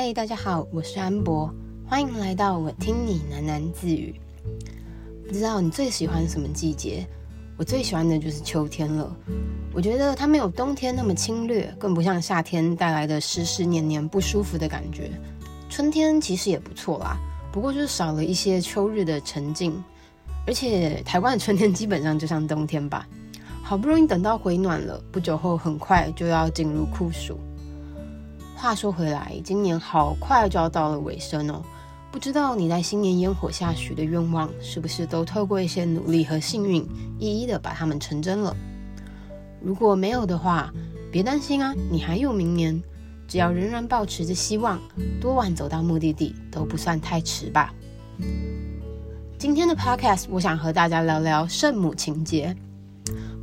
嗨，大家好，我是安博，欢迎来到我听你喃喃自语。不知道你最喜欢什么季节？我最喜欢的就是秋天了。我觉得它没有冬天那么侵略，更不像夏天带来的湿湿黏黏不舒服的感觉。春天其实也不错啦，不过就是少了一些秋日的沉静。而且台湾的春天基本上就像冬天吧，好不容易等到回暖了，不久后很快就要进入酷暑。话说回来，今年好快就要到了尾声哦。不知道你在新年烟火下许的愿望，是不是都透过一些努力和幸运，一一的把它们成真了？如果没有的话，别担心啊，你还有明年。只要仍然抱持着希望，多晚走到目的地都不算太迟吧。今天的 Podcast，我想和大家聊聊圣母情节。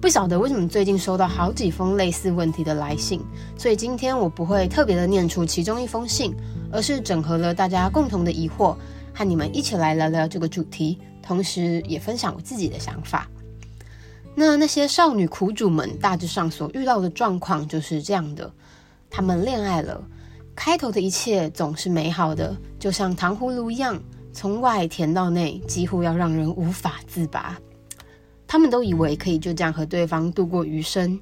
不晓得为什么最近收到好几封类似问题的来信，所以今天我不会特别的念出其中一封信，而是整合了大家共同的疑惑，和你们一起来聊聊这个主题，同时也分享我自己的想法。那那些少女苦主们大致上所遇到的状况就是这样的：她们恋爱了，开头的一切总是美好的，就像糖葫芦一样，从外甜到内，几乎要让人无法自拔。他们都以为可以就这样和对方度过余生，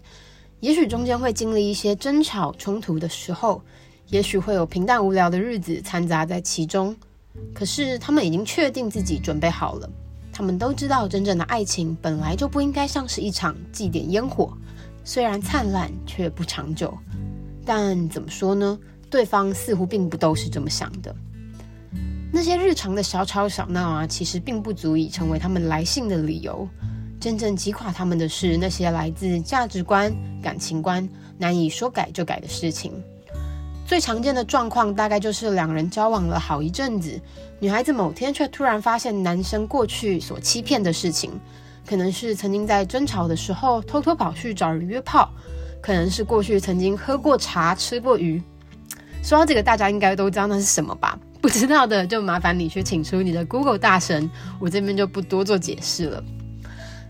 也许中间会经历一些争吵冲突的时候，也许会有平淡无聊的日子掺杂在其中。可是他们已经确定自己准备好了，他们都知道真正的爱情本来就不应该像是一场祭奠烟火，虽然灿烂却不长久。但怎么说呢？对方似乎并不都是这么想的。那些日常的小吵小闹啊，其实并不足以成为他们来信的理由。真正击垮他们的是那些来自价值观、感情观难以说改就改的事情。最常见的状况大概就是两人交往了好一阵子，女孩子某天却突然发现男生过去所欺骗的事情，可能是曾经在争吵的时候偷偷跑去找人约炮，可能是过去曾经喝过茶、吃过鱼。说到这个，大家应该都知道那是什么吧？不知道的就麻烦你去请出你的 Google 大神，我这边就不多做解释了。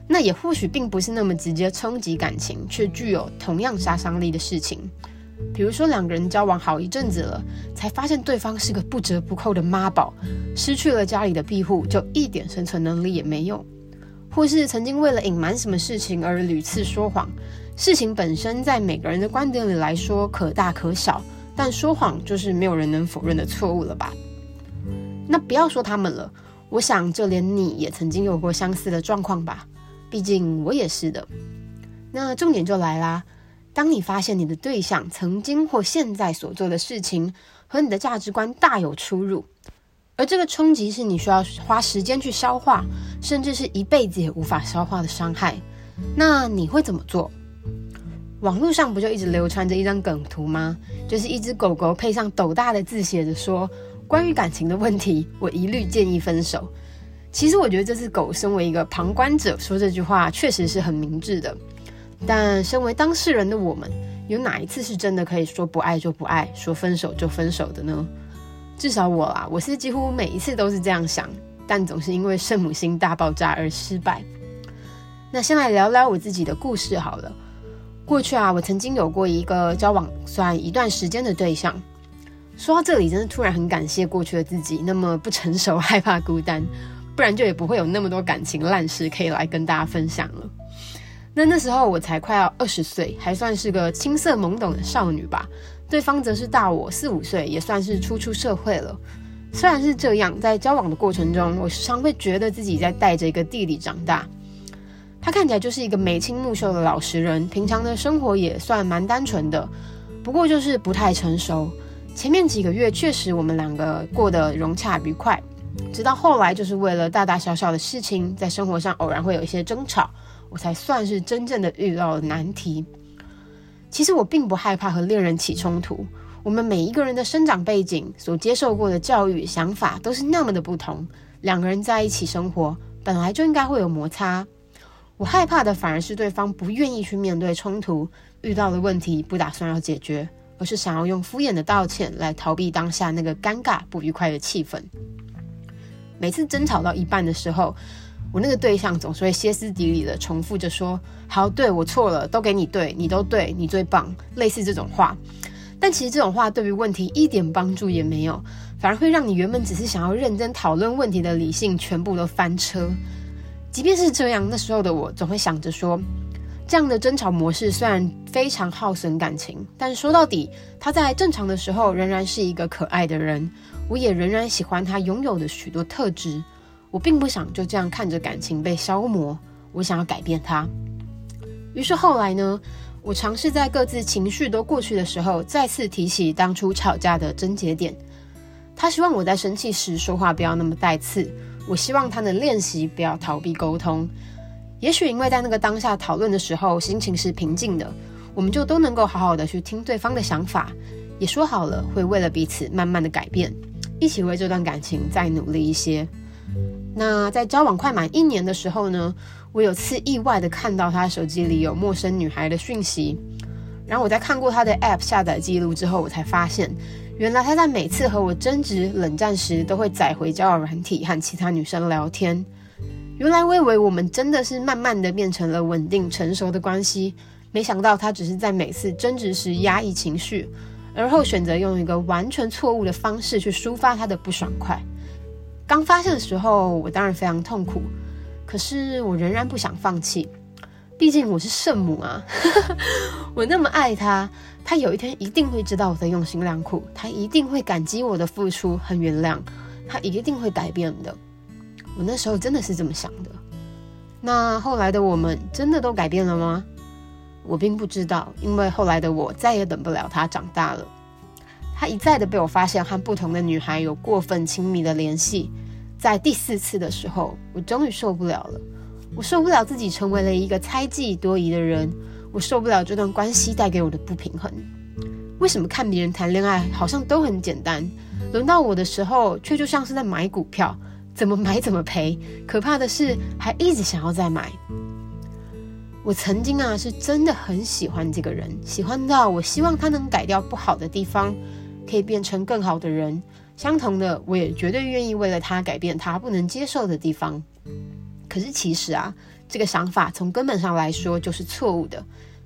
那也或许并不是那么直接冲击感情，却具有同样杀伤力的事情。比如说，两个人交往好一阵子了，才发现对方是个不折不扣的妈宝，失去了家里的庇护，就一点生存能力也没有；或是曾经为了隐瞒什么事情而屡次说谎，事情本身在每个人的观点里来说可大可小，但说谎就是没有人能否认的错误了吧？那不要说他们了，我想就连你也曾经有过相似的状况吧。毕竟我也是的，那重点就来啦。当你发现你的对象曾经或现在所做的事情和你的价值观大有出入，而这个冲击是你需要花时间去消化，甚至是一辈子也无法消化的伤害，那你会怎么做？网络上不就一直流传着一张梗图吗？就是一只狗狗配上斗大的字写着说：“关于感情的问题，我一律建议分手。”其实我觉得这只狗身为一个旁观者说这句话确实是很明智的，但身为当事人的我们，有哪一次是真的可以说不爱就不爱，说分手就分手的呢？至少我啦，我是几乎每一次都是这样想，但总是因为圣母心大爆炸而失败。那先来聊聊我自己的故事好了。过去啊，我曾经有过一个交往算一段时间的对象。说到这里，真的突然很感谢过去的自己，那么不成熟，害怕孤单。不然就也不会有那么多感情烂事可以来跟大家分享了。那那时候我才快要二十岁，还算是个青涩懵懂的少女吧。对方则是大我四五岁，也算是初出社会了。虽然是这样，在交往的过程中，我时常会觉得自己在带着一个弟弟长大。他看起来就是一个眉清目秀的老实人，平常的生活也算蛮单纯的，不过就是不太成熟。前面几个月确实我们两个过得融洽愉快。直到后来，就是为了大大小小的事情，在生活上偶然会有一些争吵，我才算是真正的遇到了难题。其实我并不害怕和恋人起冲突，我们每一个人的生长背景、所接受过的教育、想法都是那么的不同，两个人在一起生活，本来就应该会有摩擦。我害怕的反而是对方不愿意去面对冲突，遇到了问题不打算要解决，而是想要用敷衍的道歉来逃避当下那个尴尬不愉快的气氛。每次争吵到一半的时候，我那个对象总是会歇斯底里的重复着说：“好，对，我错了，都给你对，你都对，你最棒。”类似这种话，但其实这种话对于问题一点帮助也没有，反而会让你原本只是想要认真讨论问题的理性全部都翻车。即便是这样，那时候的我总会想着说，这样的争吵模式虽然非常耗损感情，但说到底，他在正常的时候仍然是一个可爱的人，我也仍然喜欢他拥有的许多特质。我并不想就这样看着感情被消磨，我想要改变他。于是后来呢，我尝试在各自情绪都过去的时候，再次提起当初吵架的症结点。他希望我在生气时说话不要那么带刺，我希望他能练习不要逃避沟通。也许因为在那个当下讨论的时候心情是平静的，我们就都能够好好的去听对方的想法，也说好了会为了彼此慢慢的改变，一起为这段感情再努力一些。那在交往快满一年的时候呢，我有次意外的看到他手机里有陌生女孩的讯息，然后我在看过他的 App 下载记录之后，我才发现，原来他在每次和我争执冷战时，都会载回交友软体和其他女生聊天。原来我以为我们真的是慢慢的变成了稳定成熟的关系，没想到他只是在每次争执时压抑情绪，而后选择用一个完全错误的方式去抒发他的不爽快。刚发现的时候，我当然非常痛苦，可是我仍然不想放弃，毕竟我是圣母啊，我那么爱他，他有一天一定会知道我的用心良苦，他一定会感激我的付出和原谅，他一定会改变的。我那时候真的是这么想的。那后来的我们真的都改变了吗？我并不知道，因为后来的我再也等不了他长大了。他一再的被我发现和不同的女孩有过分亲密的联系。在第四次的时候，我终于受不了了。我受不了自己成为了一个猜忌多疑的人。我受不了这段关系带给我的不平衡。为什么看别人谈恋爱好像都很简单，轮到我的时候却就像是在买股票？怎么买怎么赔，可怕的是还一直想要再买。我曾经啊是真的很喜欢这个人，喜欢到我希望他能改掉不好的地方，可以变成更好的人。相同的，我也绝对愿意为了他改变他不能接受的地方。可是其实啊，这个想法从根本上来说就是错误的。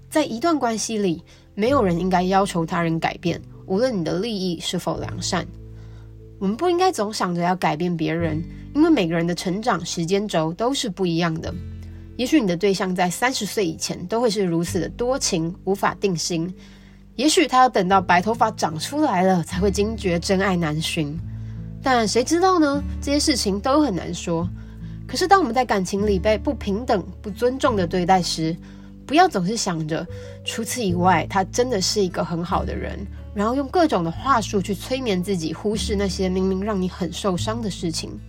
在一段关系里，没有人应该要求他人改变，无论你的利益是否良善。我们不应该总想着要改变别人，因为每个人的成长时间轴都是不一样的。也许你的对象在三十岁以前都会是如此的多情，无法定心；也许他要等到白头发长出来了，才会惊觉真爱难寻。但谁知道呢？这些事情都很难说。可是当我们在感情里被不平等、不尊重的对待时，不要总是想着除此以外，他真的是一个很好的人。然后用各种的话术去催眠自己，忽视那些明明让你很受伤的事情。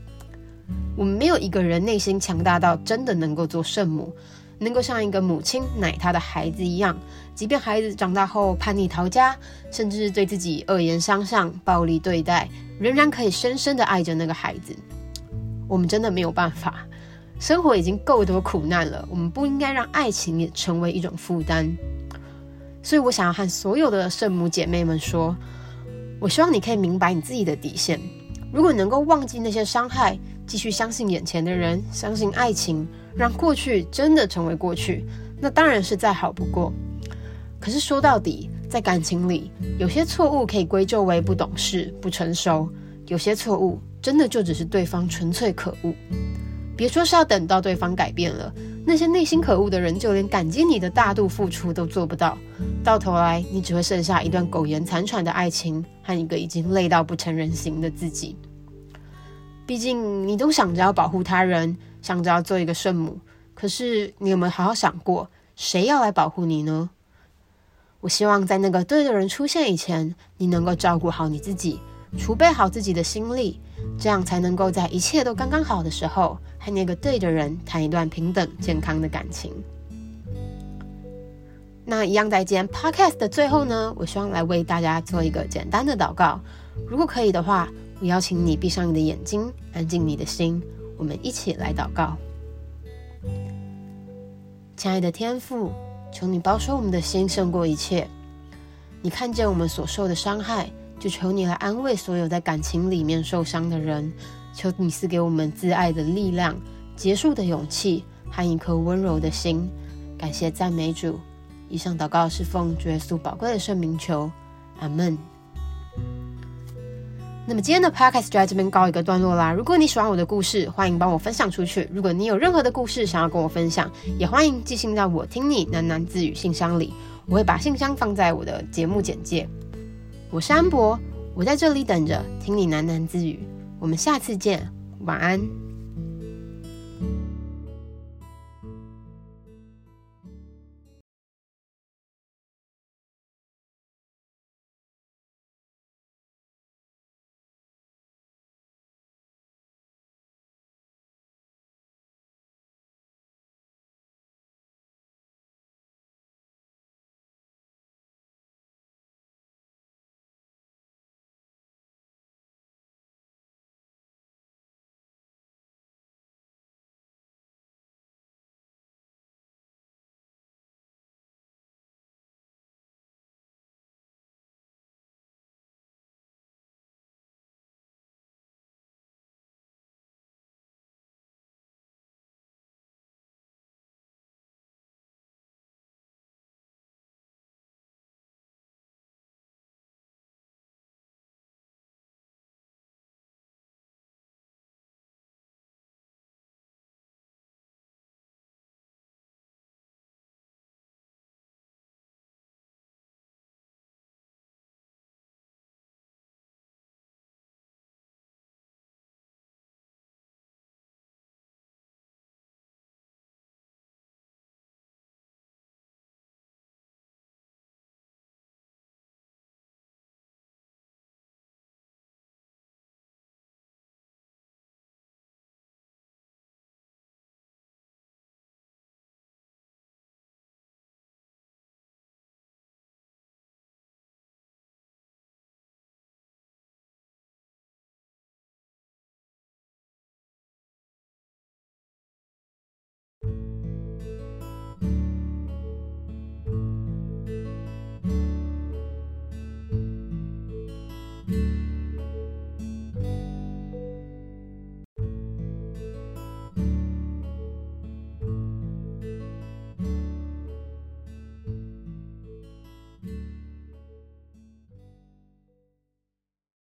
我们没有一个人内心强大到真的能够做圣母，能够像一个母亲奶他的孩子一样，即便孩子长大后叛逆逃家，甚至对自己恶言相向、暴力对待，仍然可以深深的爱着那个孩子。我们真的没有办法，生活已经够多苦难了，我们不应该让爱情也成为一种负担。所以我想要和所有的圣母姐妹们说，我希望你可以明白你自己的底线。如果能够忘记那些伤害，继续相信眼前的人，相信爱情，让过去真的成为过去，那当然是再好不过。可是说到底，在感情里，有些错误可以归咎为不懂事、不成熟；有些错误真的就只是对方纯粹可恶。别说是要等到对方改变了。那些内心可恶的人，就连感激你的大度付出都做不到，到头来你只会剩下一段苟延残喘的爱情和一个已经累到不成人形的自己。毕竟你都想着要保护他人，想着要做一个圣母，可是你有没有好好想过，谁要来保护你呢？我希望在那个对的人出现以前，你能够照顾好你自己，储备好自己的心力，这样才能够在一切都刚刚好的时候。和那个对的人谈一段平等健康的感情。那一样，在今天 podcast 的最后呢，我希望来为大家做一个简单的祷告。如果可以的话，我邀请你闭上你的眼睛，安静你的心，我们一起来祷告。亲爱的天父，求你保守我们的心胜过一切。你看见我们所受的伤害，就求你来安慰所有在感情里面受伤的人。求你赐给我们自爱的力量、结束的勇气和一颗温柔的心。感谢赞美主。以上祷告是奉耶稣宝贵的圣名求，阿门。那么今天的 podcast 就在这边告一个段落啦。如果你喜欢我的故事，欢迎帮我分享出去。如果你有任何的故事想要跟我分享，也欢迎寄信到我听你喃喃自语信箱里，我会把信箱放在我的节目简介。我是安博，我在这里等着听你喃喃自语。我们下次见，晚安。